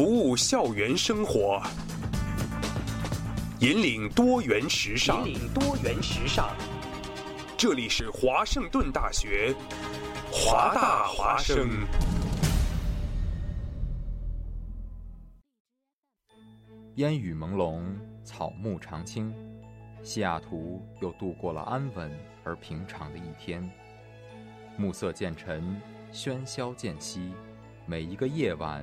服务校园生活，引领多元时尚。引领多元时尚。这里是华盛顿大学，华大华生。烟雨朦胧，草木常青，西雅图又度过了安稳而平常的一天。暮色渐沉，喧嚣渐息，每一个夜晚，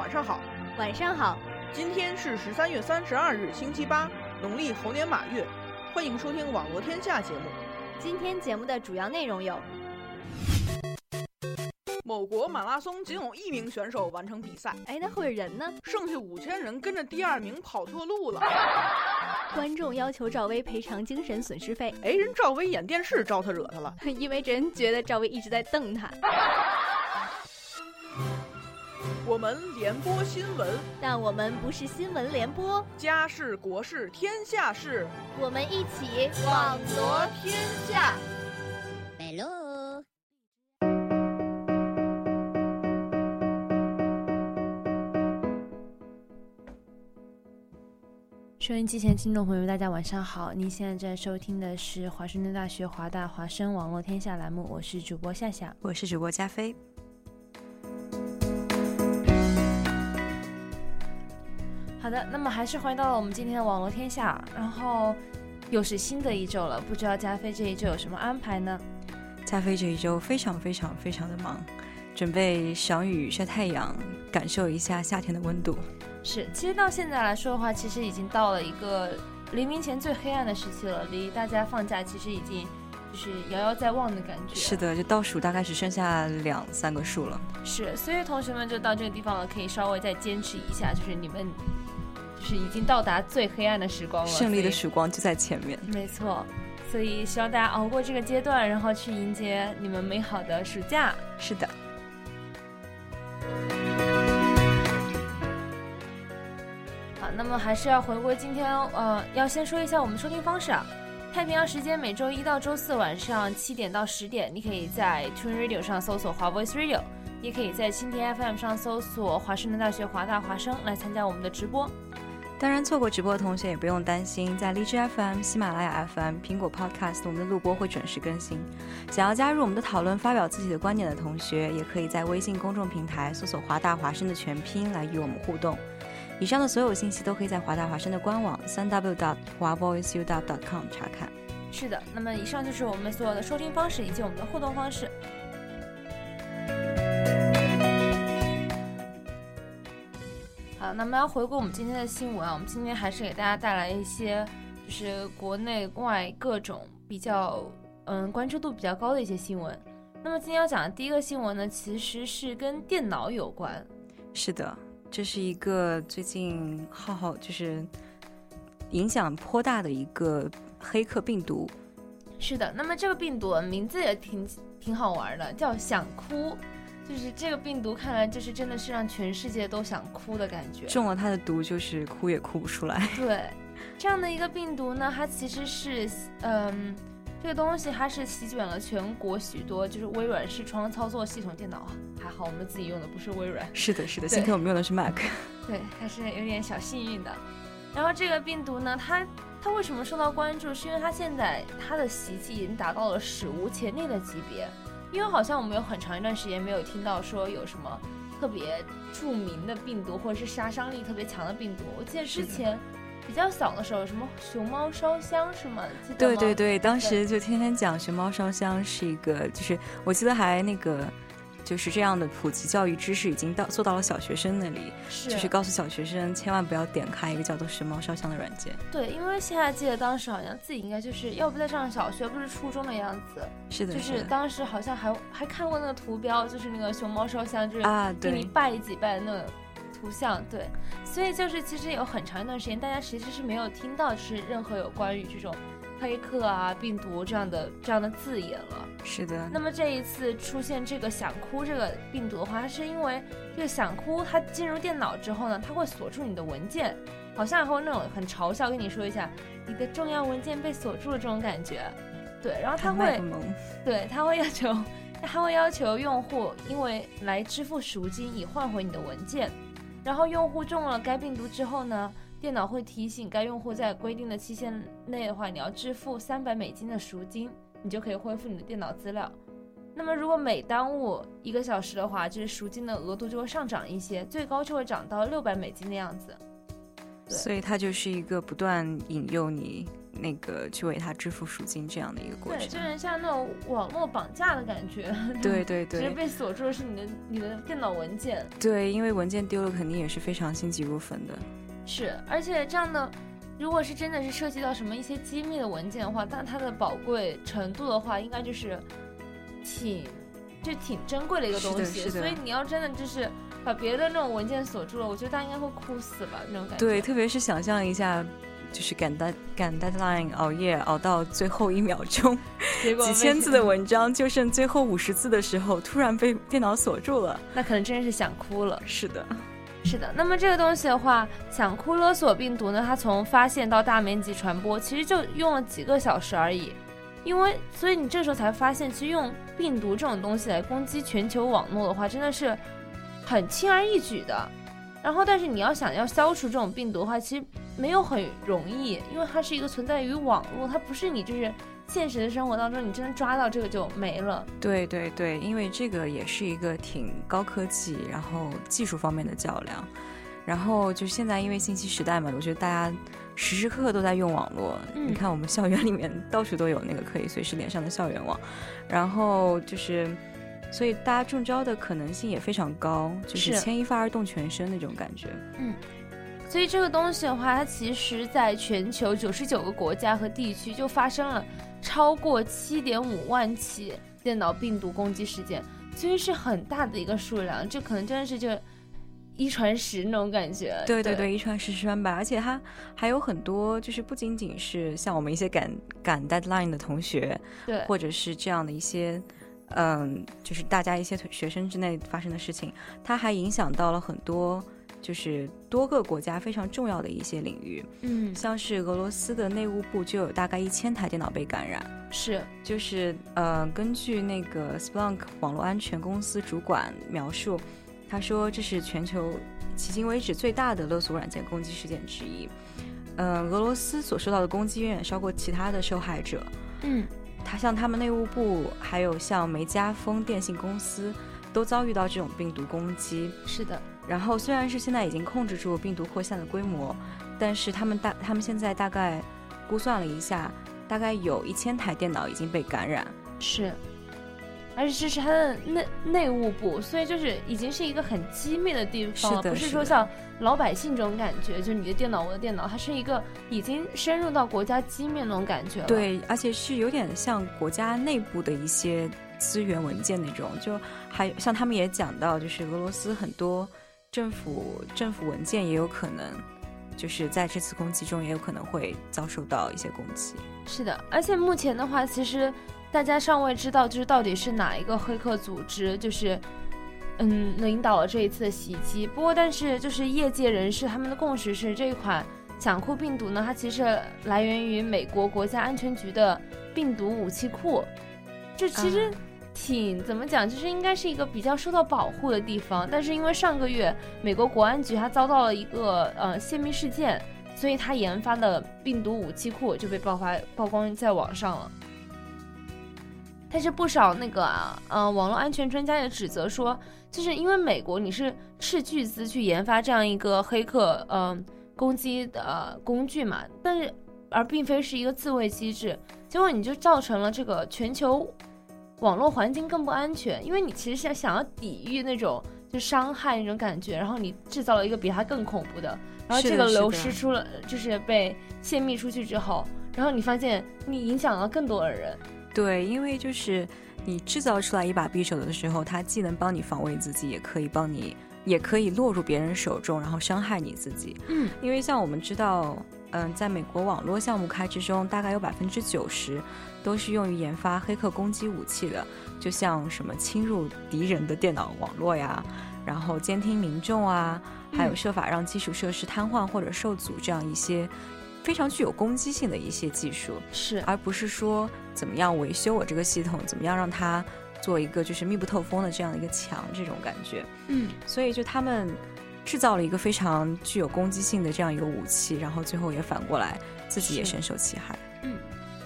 晚上好。晚上好，今天是十三月三十二日，星期八，农历猴年马月。欢迎收听《网络天下》节目。今天节目的主要内容有：某国马拉松仅有一名选手完成比赛，哎，那会儿人呢？剩下五千人跟着第二名跑错路了。观众要求赵薇赔偿精神损失费，哎，人赵薇演电视招他惹他了，因为人觉得赵薇一直在瞪他。我们联播新闻，但我们不是新闻联播，家事国事天下事，我们一起网罗天下。Hello。收音机前听众朋友们，大家晚上好！您现在在收听的是华盛顿大学华大华声网络天下栏目，我是主播夏夏，我是主播加菲。好的，那么还是回到了我们今天的网络天下，然后又是新的一周了，不知道加菲这一周有什么安排呢？加菲这一周非常非常非常的忙，准备赏雨晒太阳，感受一下夏天的温度。是，其实到现在来说的话，其实已经到了一个黎明前最黑暗的时期了，离大家放假其实已经就是遥遥在望的感觉。是的，就倒数大概只剩下两三个数了。是，所以同学们就到这个地方了，可以稍微再坚持一下，就是你们就是已经到达最黑暗的时光了，胜利的曙光就在前面。没错，所以希望大家熬过这个阶段，然后去迎接你们美好的暑假。是的。好那么还是要回归今天，呃，要先说一下我们收听方式啊。太平洋时间每周一到周四晚上七点到十点，你可以在 Tune Radio 上搜索华 Voice Radio，也可以在蜻蜓 FM 上搜索华盛顿大学华大华声来参加我们的直播。当然，错过直播的同学也不用担心，在荔枝 FM、喜马拉雅 FM、苹果 Podcast，我们的录播会准时更新。想要加入我们的讨论、发表自己的观点的同学，也可以在微信公众平台搜索“华大华声”的全拼来与我们互动。以上的所有信息都可以在华大华声的官网三 w dot 华 voiceu dot dot com 查看。是的，那么以上就是我们所有的收听方式以及我们的互动方式。好，那么要回顾我们今天的新闻啊，我们今天还是给大家带来一些就是国内外各种比较嗯关注度比较高的一些新闻。那么今天要讲的第一个新闻呢，其实是跟电脑有关。是的。这是一个最近浩浩就是影响颇大的一个黑客病毒。是的，那么这个病毒名字也挺挺好玩的，叫“想哭”。就是这个病毒看来就是真的是让全世界都想哭的感觉。中了它的毒就是哭也哭不出来。对，这样的一个病毒呢，它其实是嗯。这个东西它是席卷了全国许多，就是微软视窗操作系统电脑。还好我们自己用的不是微软。是的，是的，幸亏我们用的是 Mac。对，还是有点小幸运的。然后这个病毒呢，它它为什么受到关注？是因为它现在它的袭击已经达到了史无前例的级别。因为好像我们有很长一段时间没有听到说有什么特别著名的病毒，或者是杀伤力特别强的病毒。我记得之前。比较小的时候，什么熊猫烧香是吗？对对对，当时就天天讲熊猫烧香是一个，就是我记得还那个就是这样的普及教育知识已经到做到了小学生那里，是就是告诉小学生千万不要点开一个叫做时髦烧香的软件。对，因为现在记得当时好像自己应该就是要不在上小学，不是初中的样子，是的，就是当时好像还还看过那个图标，就是那个熊猫烧香，就是啊，给你对，拜几拜的那种图像，对，所以就是其实有很长一段时间，大家其实是没有听到就是任何有关于这种黑客啊、病毒这样的这样的字眼了。是的，那么这一次出现这个想哭这个病毒的话，它是因为这个想哭它进入电脑之后呢，它会锁住你的文件，好像还会那种很嘲笑跟你说一下你的重要文件被锁住了这种感觉。对，然后它会对，他会要求，他会要求用户因为来支付赎金以换回你的文件，然后用户中了该病毒之后呢，电脑会提醒该用户在规定的期限内的话，你要支付三百美金的赎金，你就可以恢复你的电脑资料。那么如果每耽误一个小时的话，就是赎金的额度就会上涨一些，最高就会涨到六百美金的样子。对所以它就是一个不断引诱你那个去为它支付赎金这样的一个过程对，就程。有点像那种网络绑架的感觉。对对其实对被锁住的是你的你的电脑文件。对，因为文件丢了，肯定也是非常心急如焚的。是，而且这样的，如果是真的是涉及到什么一些机密的文件的话，但它的宝贵程度的话，应该就是挺就挺珍贵的一个东西。所以你要真的就是把别的那种文件锁住了，我觉得大家应该会哭死吧，那种感觉。对，特别是想象一下，就是赶单赶 deadline 熬夜熬到最后一秒钟，结果几千字的文章就剩最后五十字的时候，突然被电脑锁住了。那可能真是想哭了。是的，是的，那么这个东西的话，想哭勒索病毒呢，它从发现到大面积传播，其实就用了几个小时而已。因为，所以你这时候才发现，其实用病毒这种东西来攻击全球网络的话，真的是很轻而易举的。然后，但是你要想要消除这种病毒的话，其实没有很容易，因为它是一个存在于网络，它不是你就是现实的生活当中你真的抓到这个就没了。对对对，因为这个也是一个挺高科技，然后技术方面的较量。然后就现在因为信息时代嘛，我觉得大家时时刻刻都在用网络。嗯你看我们校园里面到处都有那个可以随时连上的校园网，然后就是，所以大家中招的可能性也非常高，就是是牵一发而动全身那种感觉。所以这个东西的话，它其实在全球九十九个国家和地区就发生了超过七点五万起电脑病毒攻击事件，其实是很大的一个数量，这可能真的是就一传十那种感觉。对对对对，一传十，十传百，而且它还有很多，就是不仅仅是像我们一些赶赶 deadline 的同学，对或者是这样的一些，嗯，就是大家一些学生之内发生的事情，它还影响到了很多，就是多个国家非常重要的一些领域，嗯像是俄罗斯的内务部就有大概一千台电脑被感染，是就是呃，根据那个 Splunk 网络安全公司主管描述，他说这是全球迄今为止最大的勒索软件攻击事件之一。嗯、俄罗斯所受到的攻击远远超过其他的受害者。嗯他像他们内务部，还有像梅加风电信公司，都遭遇到这种病毒攻击。是的然后虽然是现在已经控制住病毒扩散的规模，但是他们大他们现在大概估算了一下，大概有一千台电脑已经被感染。是。而且这是它的内内务部，所以就是已经是一个很机密的地方，是的不是说像老百姓这种感觉，就是你的电脑我的电脑，它是一个已经深入到国家机密那种感觉了。对，而且是有点像国家内部的一些资源文件那种，就还像他们也讲到，就是俄罗斯很多政府政府文件也有可能，就是在这次攻击中也有可能会遭受到一些攻击。是的，而且目前的话，其实大家尚未知道，就是到底是哪一个黑客组织，就是嗯领导了这一次的袭击。不过，但是就是业界人士他们的共识是，这一款想酷病毒呢，它其实来源于美国国家安全局的病毒武器库。这其实啊挺、怎么讲，就是应该是一个比较受到保护的地方。但是因为上个月美国国安局它遭到了一个呃泄密事件，所以它研发的病毒武器库就被爆发曝光在网上了。但是不少那个啊，呃，网络安全专家也指责说，就是因为美国你是斥巨资去研发这样一个黑客呃攻击的、工具嘛，但是而并非是一个自卫机制，结果你就造成了这个全球网络环境更不安全，因为你其实想想要抵御那种就伤害那种感觉，然后你制造了一个比它更恐怖的，然后这个流失出了，就是被泄密出去之后，然后你发现你影响了更多的人。对，因为就是你制造出来一把匕首的时候，它既能帮你防卫自己，也可以帮你，也可以落入别人手中，然后伤害你自己。嗯，因为像我们知道。嗯，在美国网络项目开支中，大概有百分之九十都是用于研发黑客攻击武器的，就像什么侵入敌人的电脑网络呀，然后监听民众啊，还有设法让基础设施瘫痪或者受阻这样一些非常具有攻击性的一些技术，是，而不是说怎么样维修我这个系统，怎么样让它做一个就是密不透风的这样的一个墙这种感觉。嗯，所以就他们。制造了一个非常具有攻击性的这样一个武器，然后最后也反过来自己也深受其害。嗯，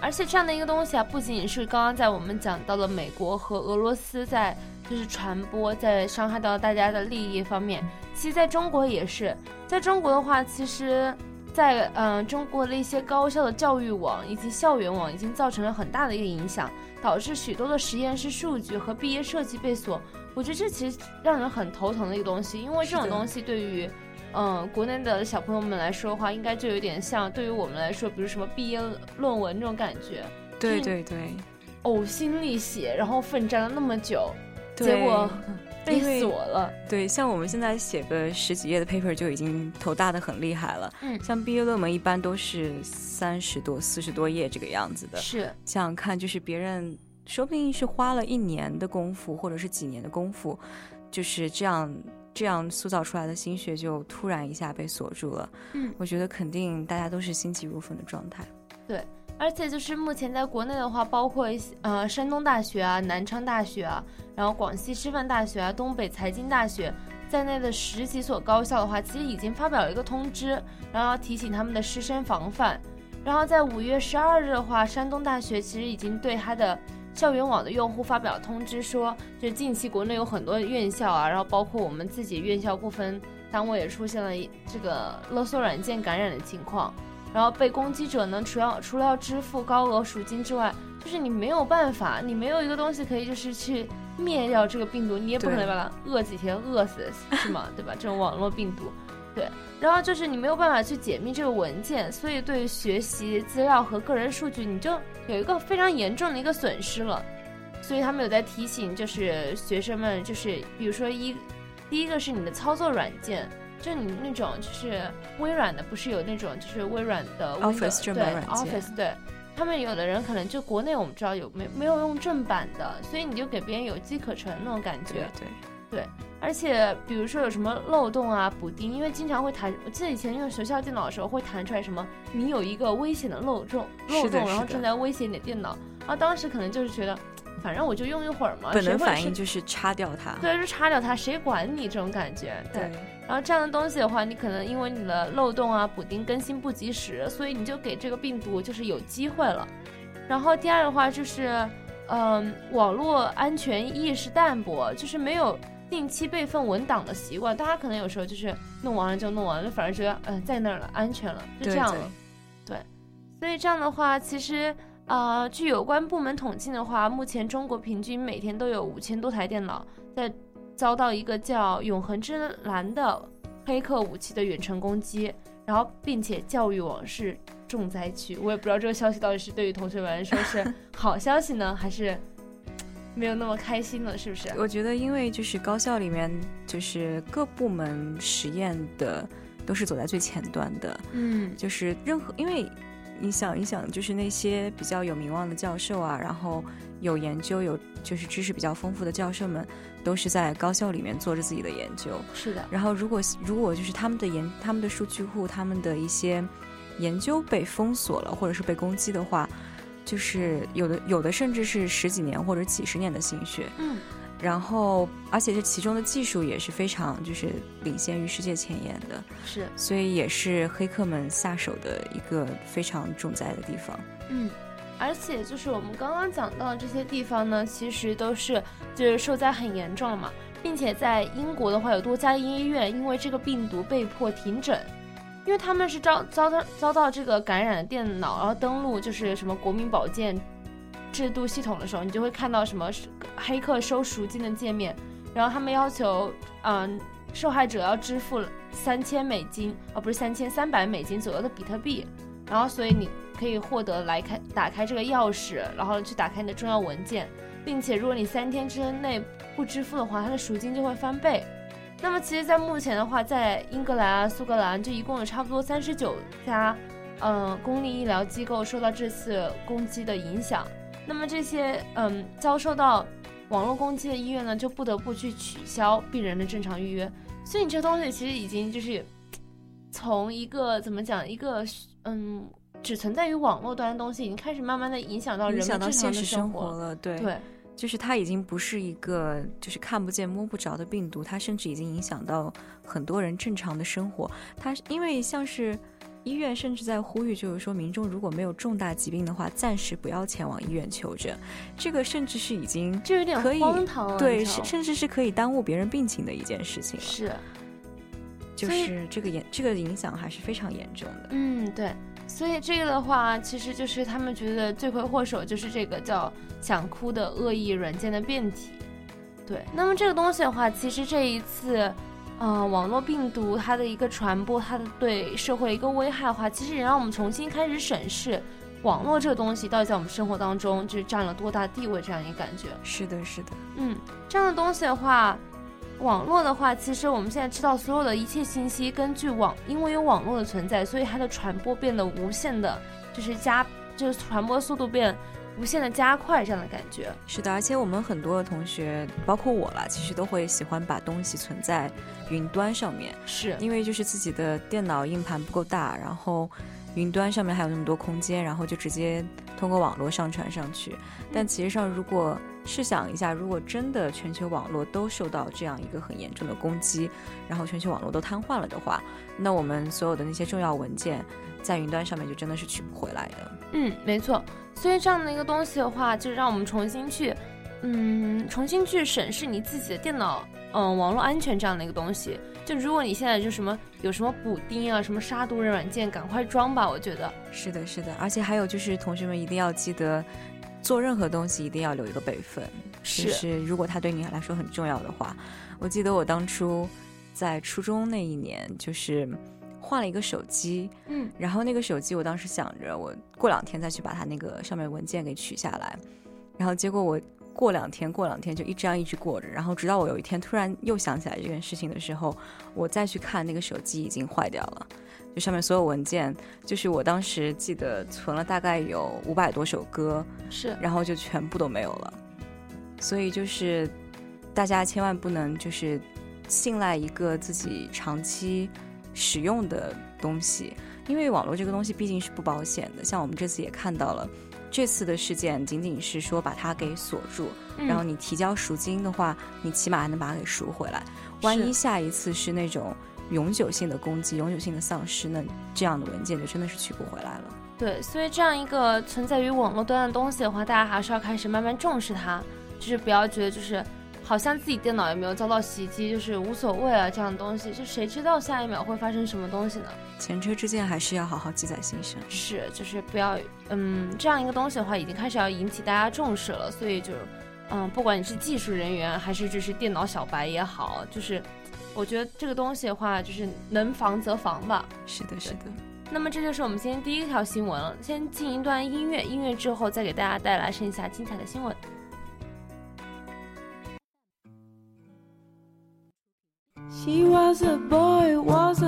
而且这样的一个东西啊，不仅仅是刚刚在我们讲到了美国和俄罗斯在就是传播，在伤害到大家的利益方面，其实在中国也是。在中国的话，其实，在嗯中国的一些高校的教育网以及校园网已经造成了很大的一个影响，导致许多的实验室数据和毕业设计被锁。我觉得这其实让人很头疼的一个东西，因为这种东西对于，嗯，国内的小朋友们来说的话，应该就有点像对于我们来说，比如什么毕业论文这种感觉。对对对，呕心沥血，然后奋战了那么久，结果被锁了。对，像我们现在写个十几页的 paper 就已经头大的很厉害了。嗯，像毕业论文一般都是三十多、四十多页这个样子的。是，想想看，就是别人。说不定是花了一年的功夫，或者是几年的功夫，就是这样这样塑造出来的心血，就突然一下被锁住了。嗯，我觉得肯定大家都是心急如焚的状态。对，而且就是目前在国内的话，包括一些呃山东大学啊、南昌大学啊，然后广西师范大学啊、东北财经大学在内的十几所高校的话，其实已经发表了一个通知，然后提醒他们的师生防范。然后在五月十二日的话，山东大学其实已经对他的。校园网的用户发表通知说，就是近期国内有很多院校啊，然后包括我们自己院校部分单位也出现了这个勒索软件感染的情况。然后被攻击者呢，除要除了要支付高额赎金之外，就是你没有办法，你没有一个东西可以就是去灭掉这个病毒，你也不可能把它饿几天饿死，是吗？对吧？这种网络病毒。对，然后就是你没有办法去解密这个文件，所以对于学习资料和个人数据，你就有一个非常严重的一个损失了。所以他们有在提醒，就是学生们，就是比如说一，第一个是你的操作软件，就你那种就是微软的，不是有那种就是微软的 Office 正版软件，Office 对，他们有的人可能就国内我们知道有没没有用正版的，所以你就给别人有机可乘那种感觉，对对。而且，比如说有什么漏洞啊、补丁，因为经常会弹。我记得以前用学校电脑的时候，会弹出来什么你有一个危险的漏洞，漏洞，然后正在威胁你的电脑。然后当时可能就是觉得，反正我就用一会儿嘛。本能反应就是插掉它。对，就插掉它，谁管你这种感觉？对。然后这样的东西的话，你可能因为你的漏洞啊、补丁更新不及时，所以你就给这个病毒就是有机会了。然后第二的话就是，嗯，网络安全意识淡薄，就是没有。定期备份文档的习惯，大家可能有时候就是弄完了就弄完了，反而觉得嗯在那儿了，安全了，就这样了。对，所以这样的话，其实啊，据有关部门统计的话，目前中国平均每天都有五千多台电脑在遭到一个叫“永恒之蓝”的黑客武器的远程攻击，然后并且教育网是重灾区。我也不知道这个消息到底是对于同学们来说是好消息呢，还是？没有那么开心了，是不是？我觉得，因为就是高校里面，就是各部门实验的都是走在最前端的，嗯，就是任何，因为你想一想，就是那些比较有名望的教授啊，然后有研究、有就是知识比较丰富的教授们，都是在高校里面做着自己的研究，是的。然后，如果如果就是他们的研、他们的数据库、他们的一些研究被封锁了，或者是被攻击的话。就是有的，有的甚至是十几年或者几十年的心血，嗯，然后而且这其中的技术也是非常就是领先于世界前沿的，是，所以也是黑客们下手的一个非常重灾的地方，嗯，而且就是我们刚刚讲到的这些地方呢，其实都是就是受灾很严重了嘛，并且在英国的话，有多家医院因为这个病毒被迫停诊。因为他们是遭遭到遭到这个感染的电脑，然后登录就是什么国民保健制度系统的时候，你就会看到什么黑客收赎金的界面，然后他们要求，嗯，受害者要支付三千美金，哦，不是三千三百美金左右的比特币，然后所以你可以获得来开打开这个钥匙，然后去打开你的重要文件，并且如果你三天之内不支付的话，它的赎金就会翻倍。那么其实，在目前的话，在英格兰啊、苏格兰，就一共有差不多三十九家，嗯，公立医疗机构受到这次攻击的影响。那么这些嗯遭受到网络攻击的医院呢，就不得不去取消病人的正常预约。所以你这东西其实已经就是从一个怎么讲，一个嗯只存在于网络端的东西，已经开始慢慢的影响到人们正常的生活了。对。就是它已经不是一个就是看不见摸不着的病毒，它甚至已经影响到很多人正常的生活。它因为像是医院甚至在呼吁，就是说民众如果没有重大疾病的话，暂时不要前往医院求诊。这个甚至是已经就有点荒唐，对，甚至是可以耽误别人病情的一件事情了。是，就是这个严这个影响还是非常严重的。嗯，对。所以这个的话，其实就是他们觉得罪魁祸首就是这个叫“想哭”的恶意软件的变体。对，那么这个东西的话，其实这一次，呃，网络病毒它的一个传播，它的对社会一个危害的话，其实也让我们重新开始审视网络这个东西到底在我们生活当中就是占了多大地位这样一个感觉。是的，是的，嗯，这样的东西的话。网络的话，其实我们现在知道，所有的一切信息根据网，因为有网络的存在，所以它的传播变得无限的，就是加，就是传播速度变无限的加快，这样的感觉。是的，而且我们很多的同学，包括我啦，其实都会喜欢把东西存在云端上面，是因为就是自己的电脑硬盘不够大，然后云端上面还有那么多空间，然后就直接通过网络上传上去。但其实上如果试想一下，如果真的全球网络都受到这样一个很严重的攻击，然后全球网络都瘫痪了的话，那我们所有的那些重要文件在云端上面就真的是取不回来的。嗯，没错。所以这样的一个东西的话，就让我们重新去，嗯，重新去审视你自己的电脑，嗯，网络安全这样的一个东西。就如果你现在就什么有什么补丁啊，什么杀毒软件，赶快装吧。我觉得是的，是的。而且还有就是，同学们一定要记得。做任何东西一定要留一个备份，就是如果它对你来说很重要的话。我记得我当初在初中那一年，就是换了一个手机，嗯，然后那个手机我当时想着，我过两天再去把它那个上面文件给取下来，然后结果我过两天过两天就一直这样一直过着，然后直到我有一天突然又想起来这件事情的时候，我再去看那个手机已经坏掉了。就上面所有文件，就是我当时记得存了大概有五百多首歌，是，然后就全部都没有了。所以就是大家千万不能就是信赖一个自己长期使用的东西，因为网络这个东西毕竟是不保险的。像我们这次也看到了，这次的事件仅仅是说把它给锁住，然后你提交赎金的话，你起码还能把它给赎回来。万一下一次是那种。永久性的攻击，永久性的丧失，那这样的文件就真的是取不回来了。对，所以这样一个存在于网络端的东西的话，大家还是要开始慢慢重视它，就是不要觉得就是好像自己电脑有没有遭到袭击，就是无所谓啊，这样的东西，就谁知道下一秒会发生什么东西呢？前车之鉴还是要好好记在心上。是，就是不要，嗯，这样一个东西的话，已经开始要引起大家重视了。所以就，嗯，不管你是技术人员还是就是电脑小白也好，就是。我觉得这个东西的话就是能防则防吧。是的是的。那么这就是我们今天第一条新闻了先进一段音乐音乐之后再给大家带来剩下精彩的新闻。She was a boy was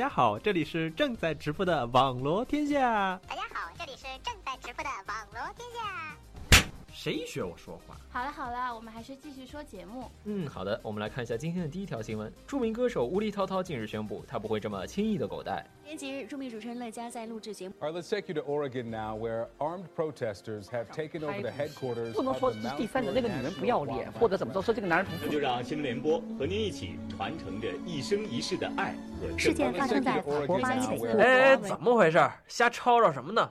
大家好，这里是正在直播的网罗天下。大家好，这里是正在直播的网罗天下。谁学我说话？好了好了，我们还是继续说节目。嗯，好的，我们来看一下今天的第一条新闻。著名歌手乌力涛涛近日宣布，他不会这么轻易的狗带。前几日，著名主持人乐嘉在录制节目。All right, let's take you to Oregon now, where armed protesters have taken over the headquarters 不能说第三者那个女人不要脸，或者怎么着，说这个男人不那就让新闻联播和您一起传承着一生一世的爱和事件发生在法国巴黎北部。哎，怎么回事？瞎吵吵什么呢？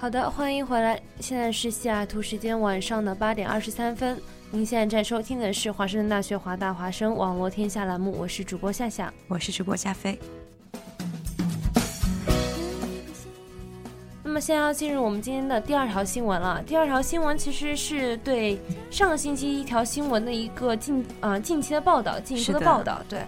好的，欢迎回来。现在是西雅图时间晚上的八点二十三分。您现在在收听的是华盛顿大学华大华生网络天下栏目，我是主播夏夏，我是主播夏飞。那么现在要进入我们今天的第二条新闻了。第二条新闻其实是对上个星期一条新闻的一个近啊、呃、近期的报道，进一步的报道。对，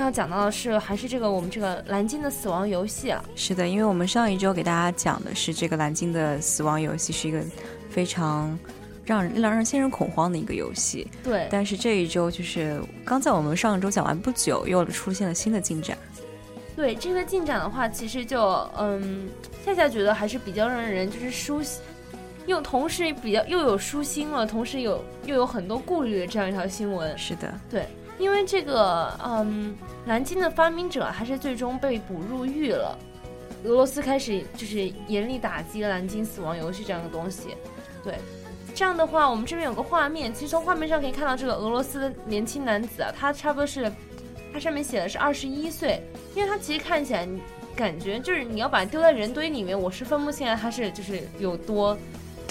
要讲到的是还是这个我们这个蓝鲸的死亡游戏啊。是的，因为我们上一周给大家讲的是这个蓝鲸的死亡游戏是一个非常让人让人心人恐慌的一个游戏。对。但是这一周就是刚在我们上周讲完不久，又出现了新的进展。对这个进展的话，其实就嗯，夏夏觉得还是比较让人就是舒心，又同时比较又有舒心了，同时有又有很多顾虑的这样一条新闻。是的，对，因为这个嗯，蓝鲸的发明者还是最终被捕入狱了。俄罗斯开始就是严厉打击蓝鲸死亡游戏这样的东西。对，这样的话，我们这边有个画面，其实从画面上可以看到这个俄罗斯的年轻男子啊，他差不多是。他上面写的是二十一岁，因为他其实看起来，感觉就是你要把丢在人堆里面，我是分不清来他是就是有多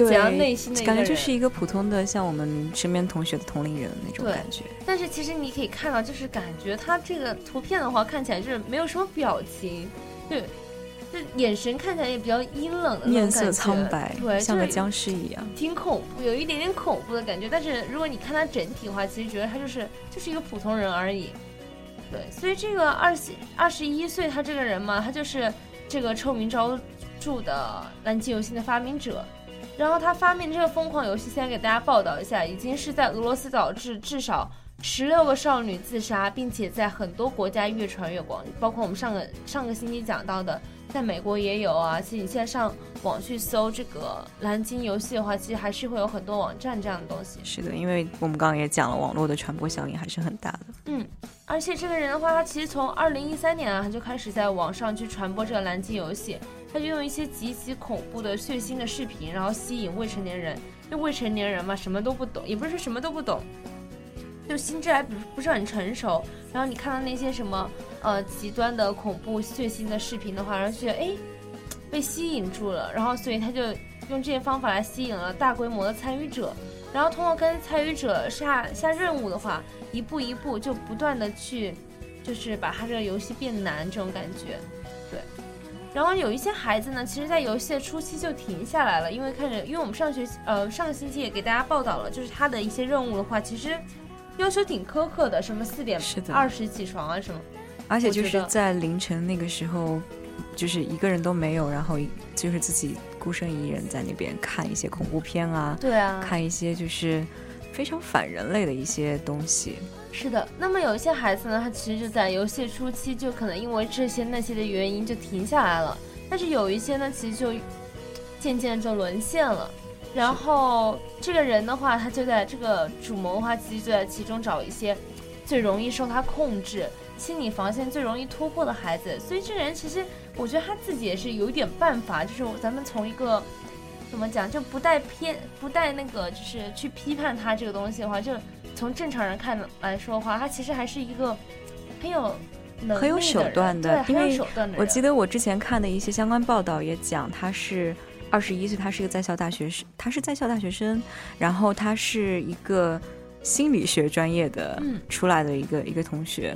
怎样内心的感觉就是一个普通的像我们身边同学的同龄人那种感觉。但是其实你可以看到，就是感觉他这个图片的话，看起来就是没有什么表情，就就眼神看起来也比较阴冷的面色苍白，对，像个僵尸一样，挺恐怖，有一点点恐怖的感觉。但是如果你看他整体的话，其实觉得他就是就是一个普通人而已。对，所以这个二十二十一岁，他这个人嘛，他就是这个臭名昭著的蓝鲸游戏的发明者。然后他发明这个疯狂游戏，先给大家报道一下，已经是在俄罗斯导致至少十六个少女自杀，并且在很多国家越传越广，包括我们上个上个星期讲到的在美国也有啊。其实你现在上网去搜这个蓝鲸游戏的话，其实还是会有很多网站这样的东西。是的，因为我们刚刚也讲了，网络的传播效应还是很大的。嗯，而且这个人的话，他其实从二零一三年啊，他就开始在网上去传播这个蓝鲸游戏，他就用一些极其恐怖的血腥的视频，然后吸引未成年人。因为未成年人嘛，什么都不懂，也不是什么都不懂，就心智还不不是很成熟。然后你看到那些什么呃极端的恐怖血腥的视频的话，然后就觉得哎被吸引住了，然后所以他就用这些方法来吸引了大规模的参与者，然后通过跟参与者下下任务的话，一步一步就不断的去就是把他这个游戏变难这种感觉，然后有一些孩子呢，其实，在游戏的初期就停下来了，因为看着，因为我们上学期，呃，上个星期也给大家报道了，就是他的一些任务的话，其实要求挺苛刻的，什么四点二十起床啊什么，而且就是在凌晨那个时候，就是一个人都没有，然后就是自己孤身一人在那边看一些恐怖片啊，对啊，看一些就是非常反人类的一些东西。是的，那么有一些孩子呢，他其实就在游戏初期就可能因为这些那些的原因就停下来了，但是有一些呢，其实就渐渐就沦陷了。然后这个人的话，他就在这个主谋的话，其实就在其中找一些最容易受他控制、心理防线最容易突破的孩子。所以这个人其实，我觉得他自己也是有一点办法，就是咱们从一个怎么讲，就不带偏、不带那个，就是去批判他这个东西的话，就。从正常人看来说的话，他其实还是一个很有很有手段的，因为我记得我之前看的一些相关报道也讲，他是二十一岁，他是一个在校大学生，他是在校大学生，然后他是一个心理学专业的出来的一个一个同学，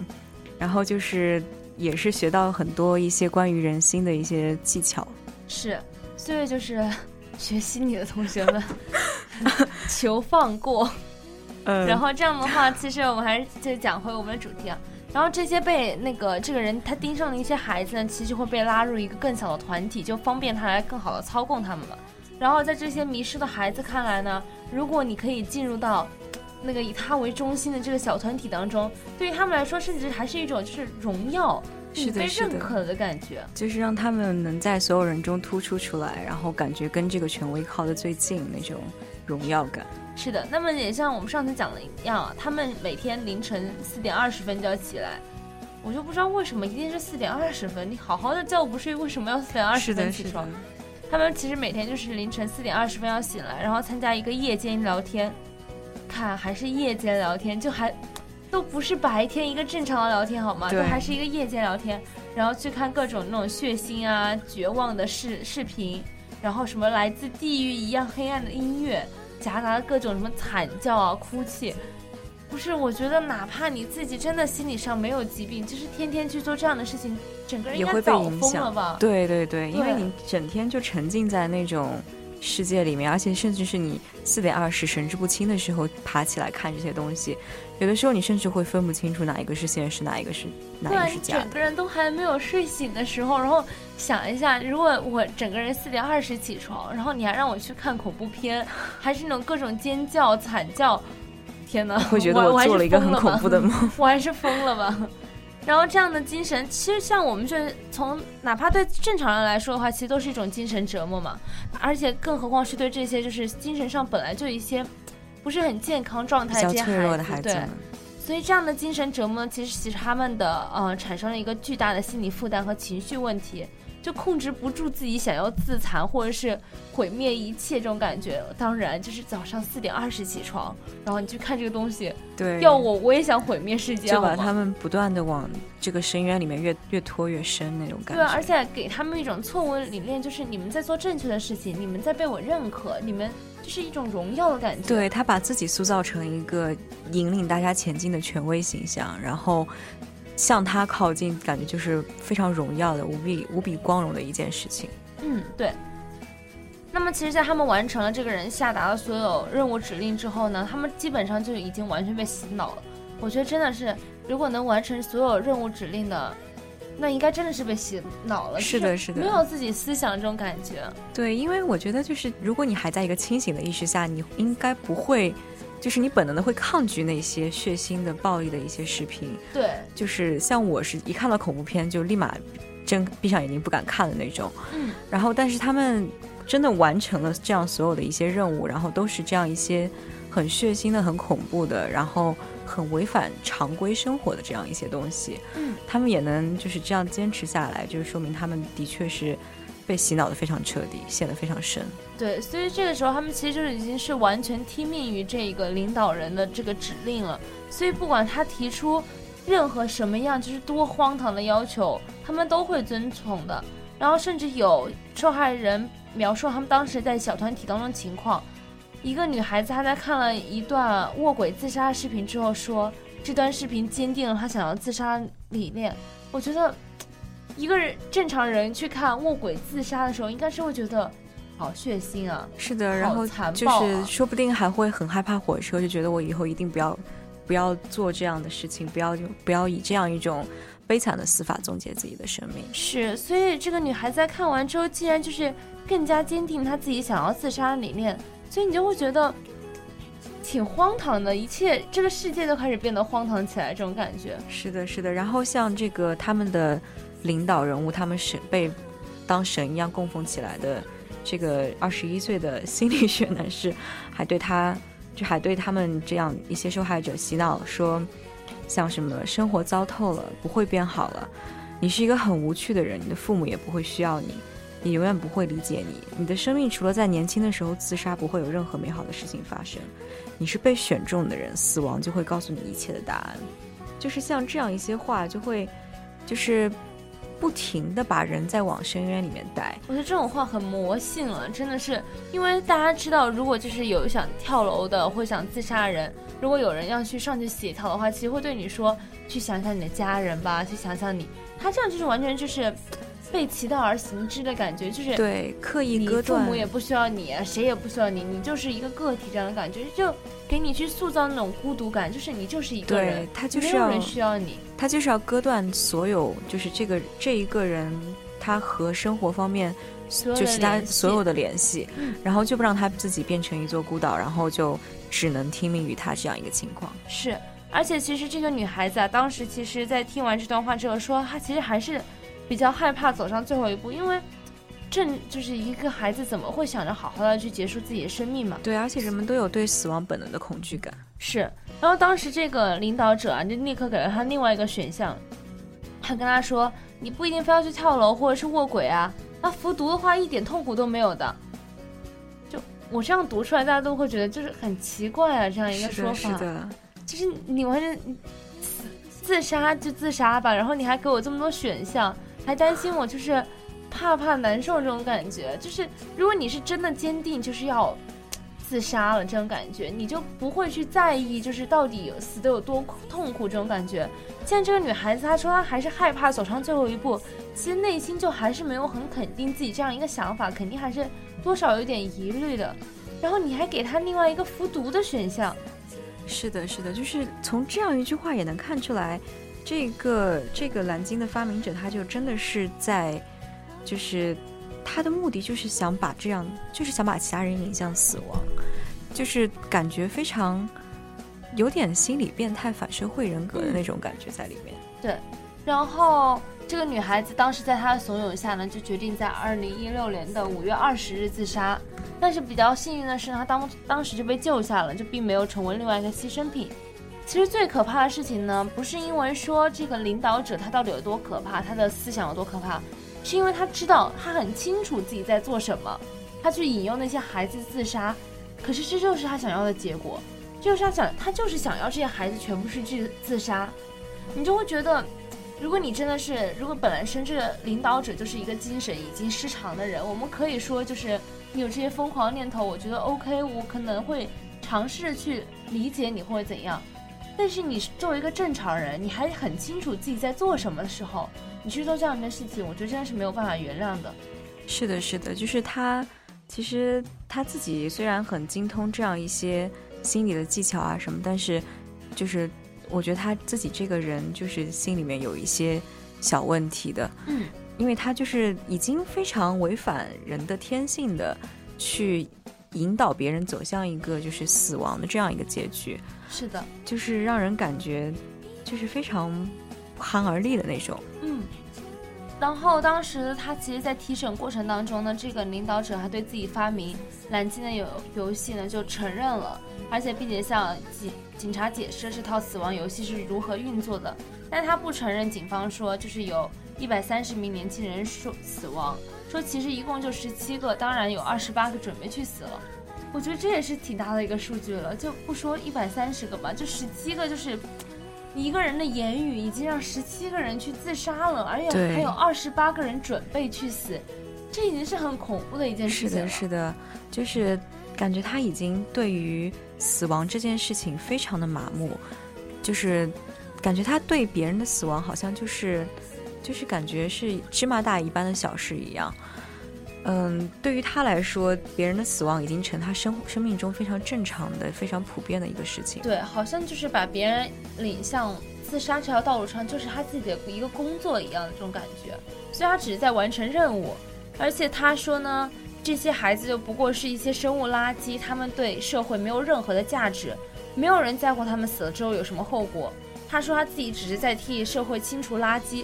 然后就是也是学到很多一些关于人心的一些技巧。是，所以就是学心理的同学们，求放过。然后这样的话，其实我们还是就讲回我们的主题啊。然后这些被那个这个人他盯上的一些孩子呢，其实会被拉入一个更小的团体，就方便他来更好的操控他们了。然后在这些迷失的孩子看来呢，如果你可以进入到那个以他为中心的这个小团体当中，对于他们来说，甚至还是一种就是荣耀，是被认可的感觉，就是让他们能在所有人中突出出来，然后感觉跟这个权威靠得最近那种荣耀感。是的，那么也像我们上次讲的一样，他们每天凌晨四点二十分就要起来，我就不知道为什么一定是四点二十分，你好好的觉不睡，为什么要四点二十分起床？他们其实每天就是凌晨四点二十分要醒来，然后参加一个夜间聊天，看还是夜间聊天，就还都不是白天一个正常的聊天好吗？都还是一个夜间聊天，然后去看各种那种血腥啊、绝望的视视频，然后什么来自地狱一样黑暗的音乐。夹杂各种什么惨叫啊、哭泣，不是？我觉得哪怕你自己真的心理上没有疾病，就是天天去做这样的事情，整个人也会被影响吧？对对对，因为你整天就沉浸在那种世界里面，而且甚至是你四点二十神志不清的时候爬起来看这些东西。有的时候你甚至会分不清楚哪一个是现实，哪一个是哪一个是假的。整个人都还没有睡醒的时候，然后想一下，如果我整个人四点二十起床，然后你还让我去看恐怖片，还是那种各种尖叫惨叫，天哪！会觉得我做了一个很恐怖的梦，我还是疯了吧？然后这样的精神，其实像我们这从哪怕对正常人来说的话，其实都是一种精神折磨嘛。而且更何况是对这些就是精神上本来就一些。不是很健康状态这些孩子，对，所以这样的精神折磨，其实其实他们的呃产生了一个巨大的心理负担和情绪问题，就控制不住自己想要自残或者是毁灭一切这种感觉。当然，就是早上四点二十起床，然后你去看这个东西，对，要我我也想毁灭世界，就把他们不断的往这个深渊里面越越拖越深那种感觉。对，而且给他们一种错误的理念，就是你们在做正确的事情，你们在被我认可，你们。就是一种荣耀的感觉。对他把自己塑造成一个引领大家前进的权威形象，然后向他靠近，感觉就是非常荣耀的、无比无比光荣的一件事情。嗯，对。那么，其实，在他们完成了这个人下达的所有任务指令之后呢，他们基本上就已经完全被洗脑了。我觉得真的是，如果能完成所有任务指令的。那应该真的是被洗脑了，是的，是的，没有自己思想这种感觉。对，因为我觉得就是，如果你还在一个清醒的意识下，你应该不会，就是你本能的会抗拒那些血腥的、暴力的一些视频。对，就是像我是一看到恐怖片就立马睁闭上眼睛不敢看的那种。嗯，然后但是他们真的完成了这样所有的一些任务，然后都是这样一些很血腥的、很恐怖的，然后很违反常规生活的这样一些东西。嗯，他们也能就是这样坚持下来，就是说明他们的确是被洗脑的非常彻底，陷得非常深。对，所以这个时候他们其实就已经是完全听命于这个领导人的这个指令了。所以不管他提出任何什么样就是多荒唐的要求，他们都会遵从的。然后甚至有受害人描述他们当时在小团体当中情况，一个女孩子她在看了一段卧轨自杀视频之后说，这段视频坚定了她想要自杀理念。我觉得一个人正常人去看卧轨自杀的时候，应该是会觉得。好血腥啊！是的，然后啊就是说不定还会很害怕火车，就觉得我以后一定不要不要做这样的事情，不要不要以这样一种悲惨的死法终结自己的生命。是，所以这个女孩子在看完之后，竟然就是更加坚定她自己想要自杀的理念，所以你就会觉得挺荒唐的，一切这个世界都开始变得荒唐起来，这种感觉。是的，是的。然后像这个他们的领导人物，他们是被当神一样供奉起来的。这个二十一岁的心理学男士，还对他，就还对他们这样一些受害者洗脑说，像什么生活糟透了，不会变好了，你是一个很无趣的人，你的父母也不会需要你，你永远不会理解你，你的生命除了在年轻的时候自杀，不会有任何美好的事情发生，你是被选中的人，死亡就会告诉你一切的答案，就是像这样一些话，就会，就是。不停的把人在往深渊里面带，我觉得这种话很魔性了，真的是，因为大家知道，如果就是有想跳楼的或想自杀的人，如果有人要去上去协调的话，其实会对你说，去想想你的家人吧，去想想你，他这样就是完全就是背其道而行之的感觉，就是对刻意割断，父母也不需要你，谁也不需要你，你就是一个个体这样的感觉，就给你去塑造那种孤独感，就是你就是一个人，他就是没有人需要你。他就是要割断所有，就是这个这一个人，他和生活方面，就其他所有的联系，然后就不让他自己变成一座孤岛，然后就只能听命于他这样一个情况。是，而且其实这个女孩子啊，当时其实在听完这段话之后，说她其实还是比较害怕走上最后一步，因为正就是一个孩子怎么会想着好好的去结束自己的生命嘛？对，而且人们都有对死亡本能的恐惧感。是。然后当时这个领导者啊，就立刻给了他另外一个选项，他跟他说：“你不一定非要去跳楼或者是卧轨啊，那服毒的话一点痛苦都没有的。”就我这样读出来，大家都会觉得就是很奇怪啊，这样一个说法。是的，就是你完全自杀就自杀吧，然后你还给我这么多选项，还担心我就是怕怕难受这种感觉。就是如果你是真的坚定，就是要。自杀了这种感觉，你就不会去在意，就是到底死的有多痛苦这种感觉。现在这个女孩子她说她还是害怕走上最后一步，其实内心就还是没有很肯定自己这样一个想法，肯定还是多少有点疑虑的。然后你还给她另外一个服毒的选项，是的，是的，就是从这样一句话也能看出来，这个这个蓝鲸的发明者他就真的是在，就是。他的目的就是想把这样，就是想把其他人引向死亡，就是感觉非常有点心理变态、反社会人格的那种感觉在里面。对，然后这个女孩子当时在他的怂恿下呢，就决定在二零一六年的五月二十日自杀。但是比较幸运的是，她当当时就被救下了，就并没有成为另外一个牺牲品。其实最可怕的事情呢，不是因为说这个领导者他到底有多可怕，他的思想有多可怕。是因为他知道，他很清楚自己在做什么，他去引诱那些孩子自杀，可是这就是他想要的结果，就是他想，他就是想要这些孩子全部是自自杀，你就会觉得，如果你真的是，如果本来生这个领导者就是一个精神已经失常的人，我们可以说就是你有这些疯狂念头，我觉得 OK，我可能会尝试去理解你或者怎样，但是你作为一个正常人，你还很清楚自己在做什么的时候。你去做这样的事情，我觉得真的是没有办法原谅的。是的，是的，就是他，其实他自己虽然很精通这样一些心理的技巧啊什么，但是就是我觉得他自己这个人就是心里面有一些小问题的。嗯，因为他就是已经非常违反人的天性的去引导别人走向一个就是死亡的这样一个结局。是的，就是让人感觉就是非常不寒而栗的那种。嗯。然后当时他其实，在提审过程当中呢，这个领导者还对自己发明蓝鲸的游游戏呢就承认了，而且并且向警警察解释这套死亡游戏是如何运作的。但他不承认，警方说就是有一百三十名年轻人说死亡，说其实一共就十七个，当然有二十八个准备去死了。我觉得这也是挺大的一个数据了，就不说一百三十个吧，就十七个就是。一个人的言语已经让十七个人去自杀了，而且还有二十八个人准备去死，这已经是很恐怖的一件事情了。是的，是的，就是感觉他已经对于死亡这件事情非常的麻木，就是感觉他对别人的死亡好像就是就是感觉是芝麻大一般的小事一样。嗯，对于他来说，别人的死亡已经成他生生命中非常正常的、非常普遍的一个事情。对，好像就是把别人领向自杀这条道路上，就是他自己的一个工作一样的这种感觉。所以他只是在完成任务，而且他说呢，这些孩子就不过是一些生物垃圾，他们对社会没有任何的价值，没有人在乎他们死了之后有什么后果。他说他自己只是在替社会清除垃圾。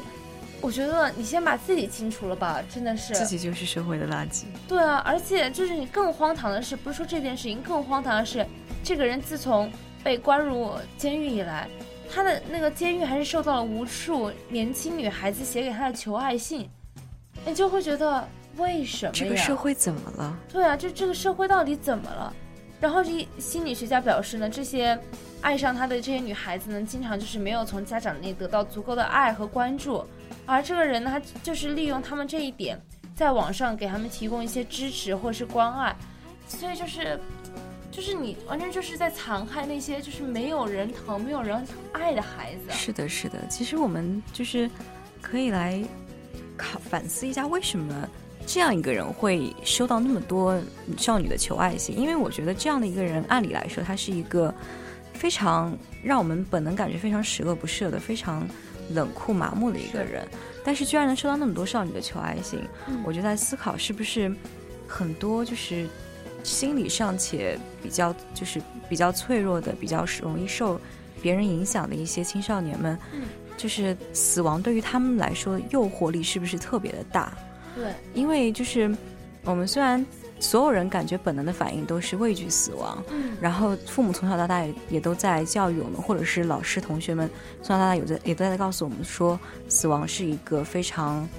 我觉得你先把自己清除了吧，真的是自己就是社会的垃圾。对啊，而且就是你更荒唐的是，不是说这件事情更荒唐的是，这个人自从被关入监狱以来，他的那个监狱还是受到了无数年轻女孩子写给他的求爱信，你就会觉得为什么这个社会怎么了？对啊，就这个社会到底怎么了？然后这心理学家表示呢，这些爱上他的这些女孩子呢，经常就是没有从家长那里得到足够的爱和关注。而这个人呢，他就是利用他们这一点，在网上给他们提供一些支持或是关爱，所以就是，就是你完全就是在残害那些就是没有人疼、没有人爱的孩子。是的，是的。其实我们就是可以来考反思一下，为什么这样一个人会收到那么多少女的求爱信？因为我觉得这样的一个人，按理来说，他是一个非常让我们本能感觉非常十恶不赦的、非常。冷酷麻木的一个人，但是居然能收到那么多少女的求爱信，我就在思考是不是很多就是心理上且比较就是比较脆弱的、比较容易受别人影响的一些青少年们，就是死亡对于他们来说诱惑力是不是特别的大？对，因为就是我们虽然。所有人感觉本能的反应都是畏惧死亡，嗯，然后父母从小到大也也都在教育我们，或者是老师同学们从小到大有在也都在告诉我们说，死亡是一个非常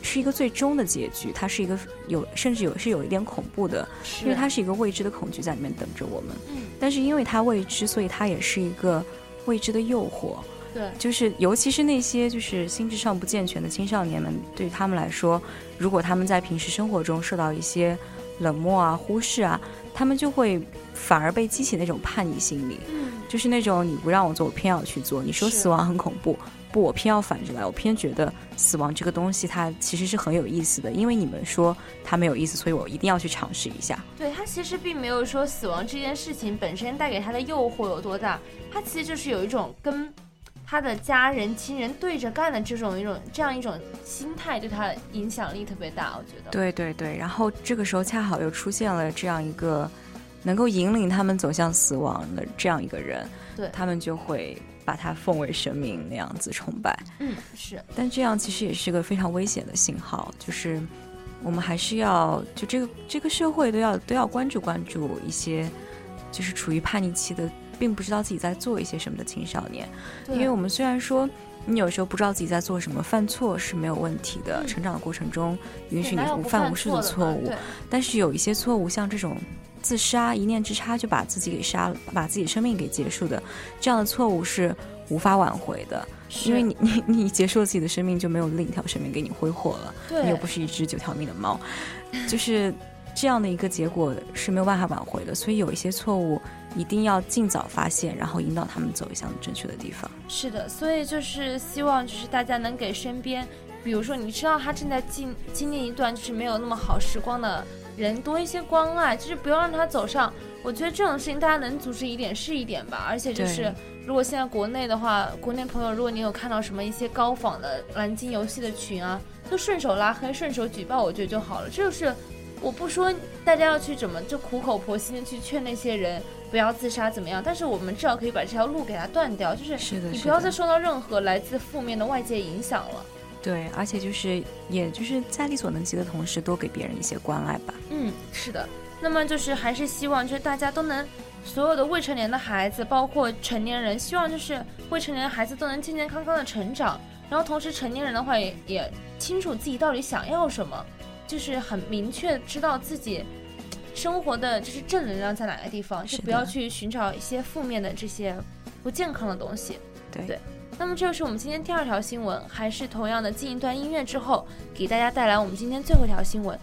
是一个最终的结局，它是一个有甚至有是有一点恐怖的，因为它是一个未知的恐惧在里面等着我们，嗯，但是因为它未知，所以它也是一个未知的诱惑，对，就是尤其是那些就是心智上不健全的青少年们，对于他们来说，如果他们在平时生活中受到一些冷漠啊，忽视啊，他们就会反而被激起那种叛逆心理，嗯，就是那种你不让我做，我偏要去做。你说死亡很恐怖，不，我偏要反着来，我偏觉得死亡这个东西它其实是很有意思的，因为你们说它没有意思，所以我一定要去尝试一下。对他其实并没有说死亡这件事情本身带给他的诱惑有多大，他其实就是有一种跟。他的家人亲人对着干的这种一种这样一种心态，对他影响力特别大，我觉得。对对对，然后这个时候恰好又出现了这样一个能够引领他们走向死亡的这样一个人，对他们就会把他奉为神明那样子崇拜。嗯，是。但这样其实也是个非常危险的信号，就是我们还是要就这个这个社会都要都要关注关注一些，就是处于叛逆期的。并不知道自己在做一些什么的青少年，因为我们虽然说你有时候不知道自己在做什么，犯错是没有问题的，成长的过程中允许你无犯无数的错误，但是有一些错误，像这种自杀一念之差就把自己给杀了，把自己生命给结束的这样的错误是无法挽回的，因为你你你结束了自己的生命，就没有另一条生命给你挥霍了，你又不是一只九条命的猫，就是这样的一个结果是没有办法挽回的，所以有一些错误。一定要尽早发现，然后引导他们走向正确的地方。是的，所以就是希望，就是大家能给身边，比如说你知道他正在经经历一段就是没有那么好时光的人，多一些关爱，就是不要让他走上。我觉得这种事情大家能组织一点是一点吧。而且就是，如果现在国内的话，国内朋友，如果你有看到什么一些高仿的蓝鲸游戏的群啊，就顺手拉黑，顺手举报，我觉得就好了。这就是我不说大家要去怎么就苦口婆心的去劝那些人。不要自杀怎么样？但是我们至少可以把这条路给它断掉，就是你不要再受到任何来自负面的外界影响了。对，而且就是也就是在力所能及的同时，多给别人一些关爱吧。嗯，是的。那么就是还是希望就是大家都能，所有的未成年的孩子，包括成年人，希望就是未成年的孩子都能健健康康的成长。然后同时成年人的话也也清楚自己到底想要什么，就是很明确知道自己生活的就是正能量在哪个地方，就不要去寻找一些负面的这些不健康的东西。对对。那么这就是我们今天第二条新闻，还是同样的进一段音乐之后，给大家带来我们今天最后一条新闻。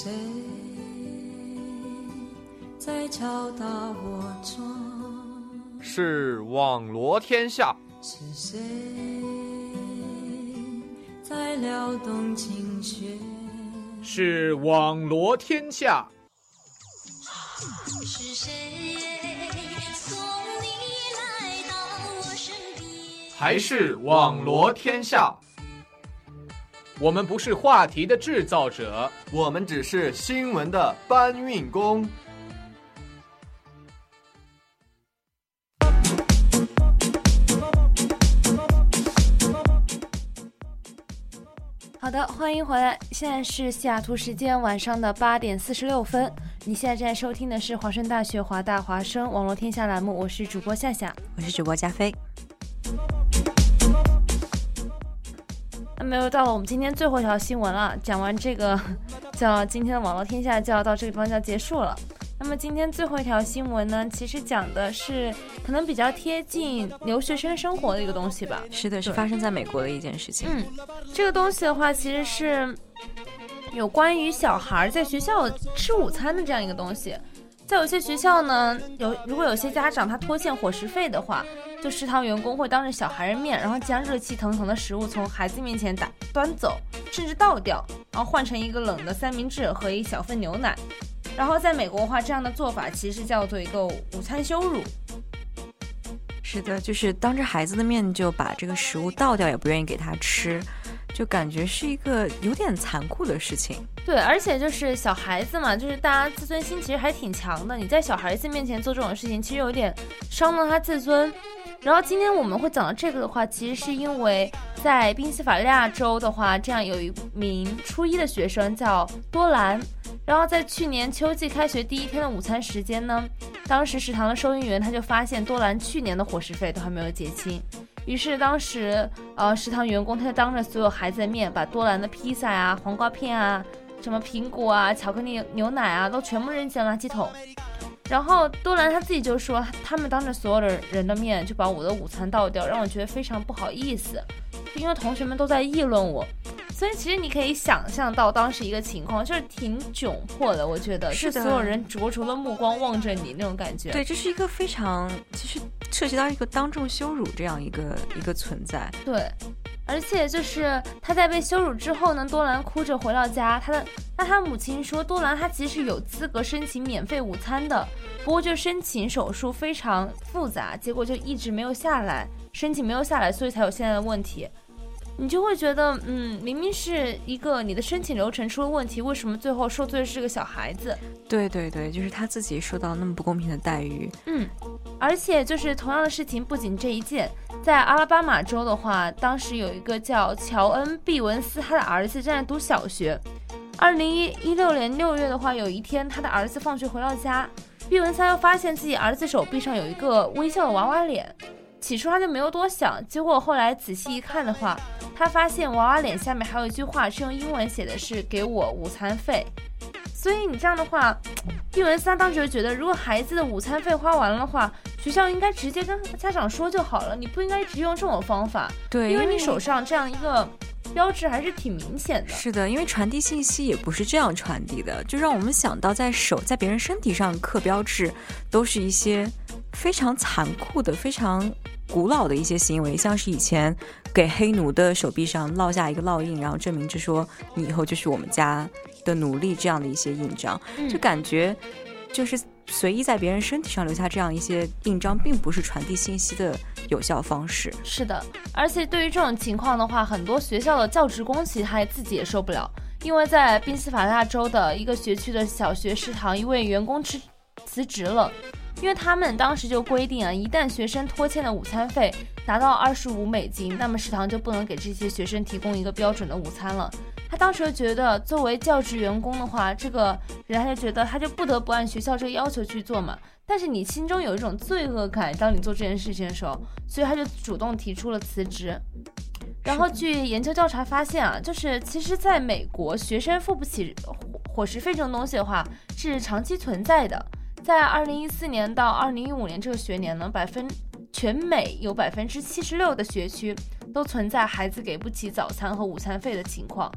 谁在敲打我窗？是网罗天下。是谁在撩动琴弦？是网罗天下。是谁送你来到我身边？还是网罗天下。我们不是话题的制造者，我们只是新闻的搬运工。好的，欢迎回来。现在是西雅图时间晚上的八点四十六分。你现在正在收听的是华盛大学华大华生网络天下栏目，我是主播夏夏，我是主播加菲。那么又到了我们今天最后一条新闻了。讲完这个，叫今天的网络天下就要到这个地方就要结束了。那么今天最后一条新闻呢，其实讲的是可能比较贴近留学生生活的一个东西吧。是的，是发生在美国的一件事情。嗯，这个东西的话，其实是有关于小孩在学校吃午餐的这样一个东西。在有些学校呢，有如果有些家长他拖欠伙食费的话，就食堂员工会当着小孩的面，然后将热气腾腾的食物从孩子面前打端走，甚至倒掉，然后换成一个冷的三明治和一小份牛奶。然后在美国的话，这样的做法其实叫做一个午餐羞辱。是的，就是当着孩子的面就把这个食物倒掉，也不愿意给他吃，就感觉是一个有点残酷的事情。对，而且就是小孩子嘛，就是大家自尊心其实还挺强的。你在小孩子面前做这种事情，其实有点伤了他自尊。然后今天我们会讲到这个的话，其实是因为在宾夕法利亚州的话，这样有一名初一的学生叫多兰。然后在去年秋季开学第一天的午餐时间呢，当时食堂的收银员他就发现多兰去年的伙食费都还没有结清，于是当时呃食堂员工他就当着所有孩子的面把多兰的披萨啊、黄瓜片啊、什么苹果啊、巧克力牛奶啊都全部扔进了垃圾桶。然后多兰他自己就说，他们当着所有的人的面就把我的午餐倒掉，让我觉得非常不好意思，因为同学们都在议论我。所以其实你可以想象到当时一个情况，就是挺窘迫的。我觉得是所有人灼灼的目光望着你那种感觉。对，这是一个非常其实涉及到一个当众羞辱这样一个一个存在。对，而且就是他在被羞辱之后呢，多兰哭着回到家，他的那他母亲说，多兰他其实有资格申请免费午餐的，不过就申请手术非常复杂，结果就一直没有下来，申请没有下来，所以才有现在的问题。你就会觉得，嗯，明明是一个你的申请流程出了问题，为什么最后受罪的是个小孩子？对对对，就是他自己受到那么不公平的待遇。嗯，而且就是同样的事情，不仅这一件，在阿拉巴马州的话，当时有一个叫乔恩·毕文斯，他的儿子正在读小学。二零一一六年六月的话，有一天他的儿子放学回到家，毕文斯又发现自己儿子手臂上有一个微笑的娃娃脸。起初他就没有多想，结果后来仔细一看的话，他发现娃娃脸下面还有一句话是用英文写的，是给我午餐费。所以你这样的话，毕文斯他当时就觉得，如果孩子的午餐费花完了的话，学校应该直接跟家长说就好了，你不应该一直用这种方法。对，因为你手上这样一个标志还是挺明显的。是的，因为传递信息也不是这样传递的，就让我们想到在手在别人身体上刻标志，都是一些非常残酷的、非常。古老的一些行为，像是以前给黑奴的手臂上烙下一个烙印，然后证明着说你以后就是我们家的努力这样的一些印章，就感觉就是随意在别人身体上留下这样一些印章，并不是传递信息的有效方式。是的，而且对于这种情况的话，很多学校的教职工其实他自己也受不了，因为在宾夕法尼亚州的一个学区的小学食堂，一位员工辞辞职了。因为他们当时就规定啊，一旦学生拖欠的午餐费达到二十五美金，那么食堂就不能给这些学生提供一个标准的午餐了。他当时就觉得，作为教职员工的话，这个人他就觉得他就不得不按学校这个要求去做嘛。但是你心中有一种罪恶感，当你做这件事情的时候，所以他就主动提出了辞职。然后据研究调查发现啊，就是其实在美国，学生付不起伙食费这种东西的话，是长期存在的。在二零一四年到二零一五年这个学年呢，百分全美有百分之七十六的学区都存在孩子给不起早餐和午餐费的情况。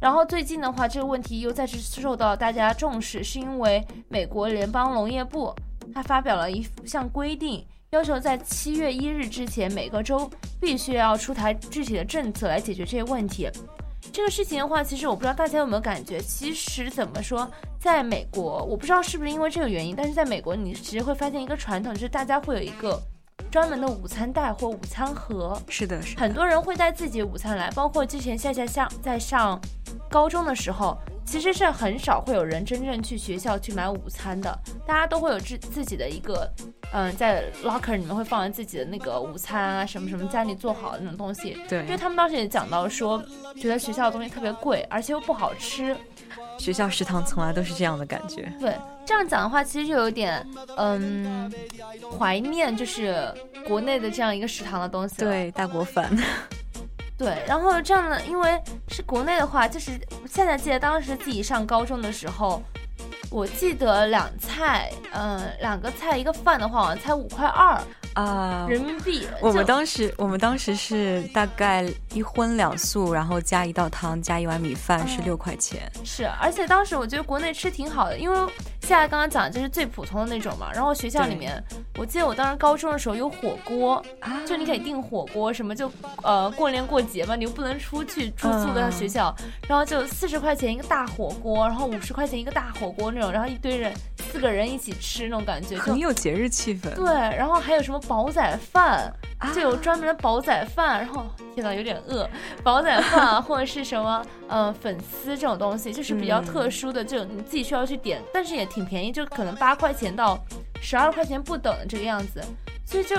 然后最近的话，这个问题又再次受到大家重视，是因为美国联邦农业部它发表了一项规定，要求在七月一日之前，每个州必须要出台具体的政策来解决这些问题。这个事情的话，其实我不知道大家有没有感觉，其实怎么说，在美国，我不知道是不是因为这个原因，但是在美国，你其实会发现一个传统，就是大家会有一个专门的午餐袋或午餐盒。是的，是的很多人会带自己午餐来，包括之前夏夏上在上高中的时候，其实是很少会有人真正去学校去买午餐的，大家都会有自自己的一个，嗯，在 locker 里面会放自己的那个午餐啊，什么什么家里做好的那种东西。对因为他们当时也讲到说，觉得学校的东西特别贵，而且又不好吃。学校食堂从来都是这样的感觉。对，这样讲的话，其实就有点，嗯，怀念就是国内的这样一个食堂的东西。对，大锅饭。对，然后这样的，因为是国内的话，就是现在记得当时自己上高中的时候，我记得两菜，嗯、两个菜一个饭的话，好像才五块二啊，人民币。我们当时，我们当时是大概一荤两素，然后加一道汤，加一碗米饭是嗯六块钱。是，而且当时我觉得国内吃挺好的，因为现在刚刚讲的就是最普通的那种嘛。然后学校里面，我记得我当时高中的时候有火锅，啊就你可以订火锅，什么就呃过年过节嘛，你又不能出去住宿在嗯学校，然后就四十块钱一个大火锅，然后五十块钱一个大火锅那种，然后一堆人四个人一起吃那种感觉，就很有节日气氛。对，然后还有什么煲仔饭，啊就有专门的煲仔饭，然后天呐，有点饿，煲仔饭啊，或者是什么呃粉丝这种东西，就是比较嗯特殊的，就你自己需要去点，但是也挺便宜，就可能八块钱到十二块钱不等的这个样子，所以就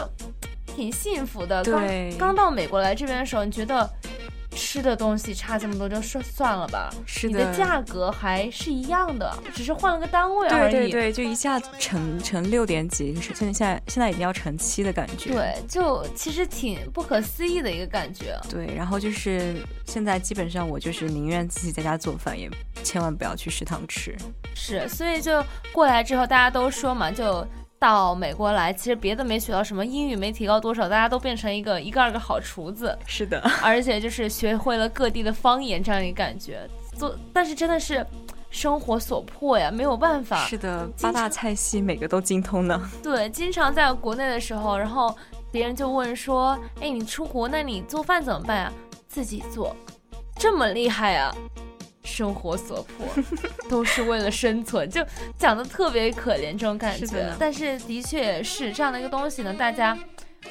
挺幸福的。刚刚到美国来这边的时候，你觉得？吃的东西差这么多，就算算了吧。是你的的价格还是一样的，只是换了个单位而已。对对对，就一下乘乘六点几，是现在现在现在已经要乘七的感觉。对，就其实挺不可思议的一个感觉。对，然后就是现在基本上我就是宁愿自己在家做饭，也千万不要去食堂吃。是，所以就过来之后，大家都说嘛，就到美国来，其实别的没学到什么，英语没提高多少，大家都变成一个一个二个好厨子。是的，而且就是学会了各地的方言，这样一个感觉。做，但是真的是生活所迫呀，没有办法。是的，八大菜系每个都精通呢。对，经常在国内的时候，然后别人就问说：“哎，你出国，那你做饭怎么办呀？自己做，这么厉害啊？”生活所迫，都是为了生存，就讲的特别可怜这种感觉是。但是的确也是这样的一个东西呢，大家。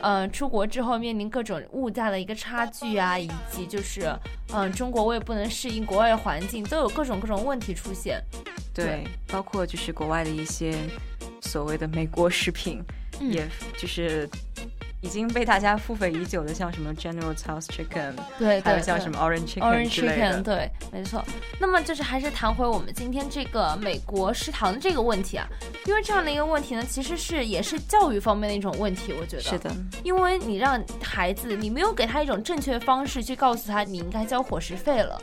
呃，出国之后面临各种物价的一个差距啊，以及就是，嗯、呃，中国我也不能适应国外的环境，都有各种各种问题出现。对，包括就是国外的一些所谓的美国食品，嗯、也就是已经被大家付费已久的，像什么 General Tso's Chicken，对，还有像什么 Orange Chicken Orange Chicken，对，没错。那么就是还是谈回我们今天这个美国食堂的这个问题啊，因为这样的一个问题呢，其实是也是教育方面的一种问题，我觉得是的，因为你让孩子，你没有给他一种正确的方式去告诉他你应该交伙食费了。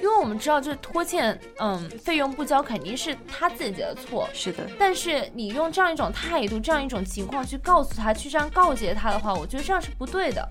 因为我们知道，就是拖欠，嗯，费用不交肯定是他自己的错，是的。但是你用这样一种态度、这样一种情况去告诉他、去这样告诫他的话，我觉得这样是不对的。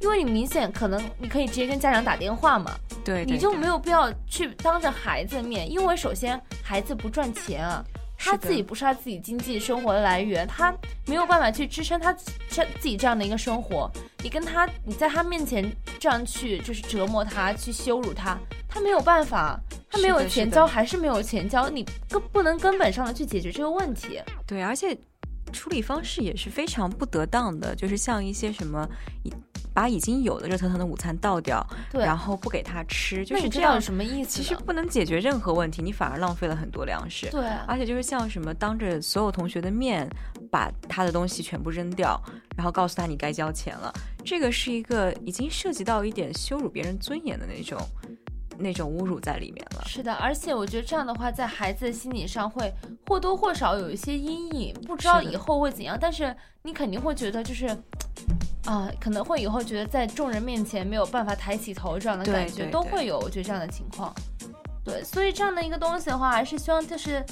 因为你明显可能你可以直接跟家长打电话嘛，对,对，你就没有必要去当着孩子的面，因为首先孩子不赚钱啊。他自己不是他自己经济生活的来源，他没有办法去支撑他这自己这样的一个生活。你跟他，你在他面前这样去就是折磨他，去羞辱他，他没有办法，他没有钱交还是没有钱交，你根不能根本上的去解决这个问题。对，而且处理方式也是非常不得当的，就是像一些什么。把已经有的热腾腾的午餐倒掉，然后不给他吃，就是这样什么意思？其实不能解决任何问题，你反而浪费了很多粮食。对、啊，而且就是像什么当着所有同学的面把他的东西全部扔掉，然后告诉他你该交钱了，这个是一个已经涉及到一点羞辱别人尊严的那种。那种侮辱在里面了。是的，而且我觉得这样的话，在孩子的心理上会或多或少有一些阴影，不知道以后会怎样。但是你肯定会觉得，就是啊、呃，可能会以后觉得在众人面前没有办法抬起头这样的感觉，都会有。我觉得这样的情况，对，所以这样的一个东西的话，还是希望就是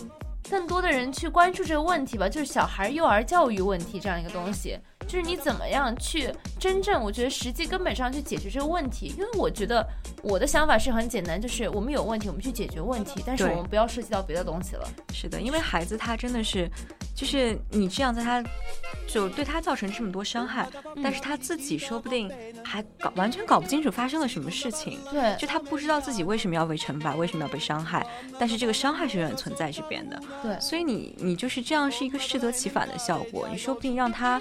更多的人去关注这个问题吧，就是小孩幼儿教育问题这样一个东西。就是你怎么样去真正，我觉得实际根本上去解决这个问题。因为我觉得我的想法是很简单，就是我们有问题，我们去解决问题，但是我们不要涉及到别的东西了。是的，因为孩子他真的是，就是你这样在他，就对他造成这么多伤害，但是他自己说不定还搞完全搞不清楚发生了什么事情。对，就他不知道自己为什么要被惩罚，为什么要被伤害，但是这个伤害是永远存在这边的。对，所以你你就是这样是一个适得其反的效果，你说不定让他。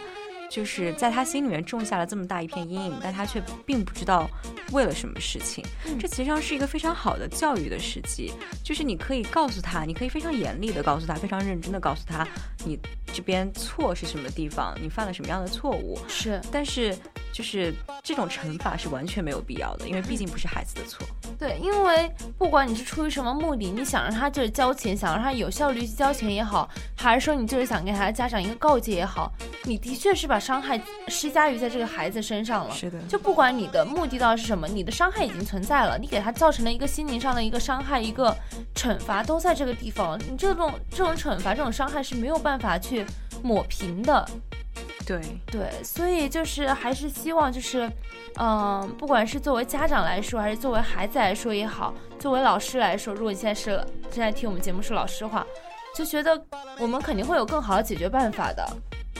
就是在他心里面种下了这么大一片阴影，但他却并不知道为了什么事情。这其实上是一个非常好的教育的时机，就是你可以告诉他，你可以非常严厉的告诉他，非常认真的告诉他，你这边错是什么地方，你犯了什么样的错误。是，但是就是这种惩罚是完全没有必要的，因为毕竟不是孩子的错。对，因为不管你是出于什么目的，你想让他就是交钱，想让他有效率去交钱也好，还是说你就是想给他的家长一个告诫也好，你的确是把伤害施加于在这个孩子身上了。是的，就不管你的目的到底是什么，你的伤害已经存在了，你给他造成了一个心灵上的一个伤害，一个惩罚都在这个地方，你这种这种惩罚、这种伤害是没有办法去抹平的。对。对，所以就是还是希望就是，嗯、不管是作为家长来说，还是作为孩子来说也好，作为老师来说，如果你现在是正在听我们节目是老师的话，就觉得我们肯定会有更好的解决办法的，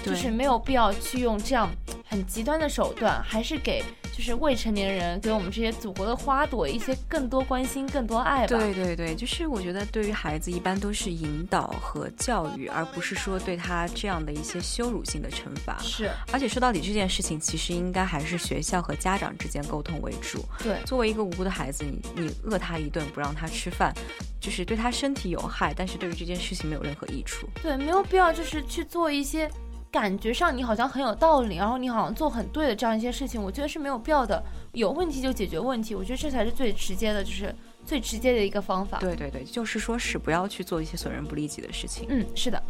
就是没有必要去用这样很极端的手段，还是给就是未成年人给我们这些祖国的花朵一些更多关心、更多爱吧。对对对，就是我觉得对于孩子一般都是引导和教育，而不是说对他这样的一些羞辱性的惩罚。是，而且说到底这件事情，其实应该还是学校和家长之间沟通为主。对，作为一个无辜的孩子，你你饿他一顿，不让他吃饭，就是对他身体有害，但是对于这件事情没有任何益处。对，没有必要就是去做一些感觉上你好像很有道理，然后你好像做很对的这样一些事情，我觉得是没有必要的。有问题就解决问题，我觉得这才是最直接的，就是最直接的一个方法。对对对，就是说是不要去做一些损人不利己的事情。嗯，是的。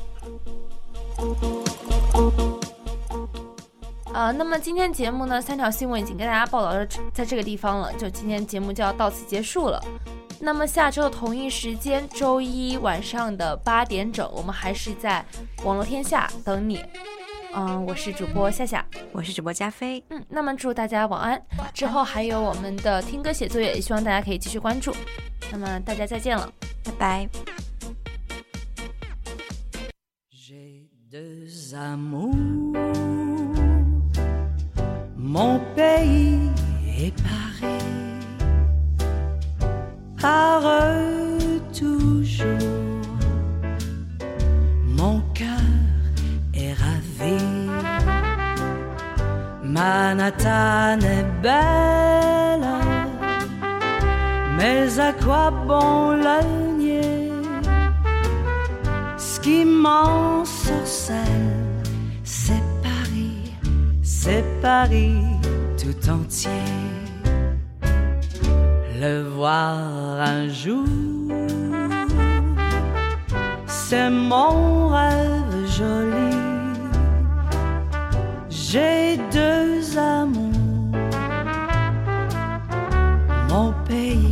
啊、那么今天节目呢，三条新闻已经跟大家报道到在这个地方了，就今天节目就要到此结束了。那么下周的同一时间，周一晚上的八点整，我们还是在网络天下等你。嗯，我是主播夏夏，我是主播加菲。嗯，那么祝大家晚安。之后还有我们的听歌写作业，也希望大家可以继续关注。那么大家再见了，拜拜。deux amours. Mon pays est paré par eux toujours. Mon cœur est ravi. Manhattan est belle, mais à quoi bon la nier? Ce qui m'en sorcelle, c'est Paris, c'est Paris tout entier. Le voir un jour, c'est mon rêve joli. J'ai deux amours, mon pays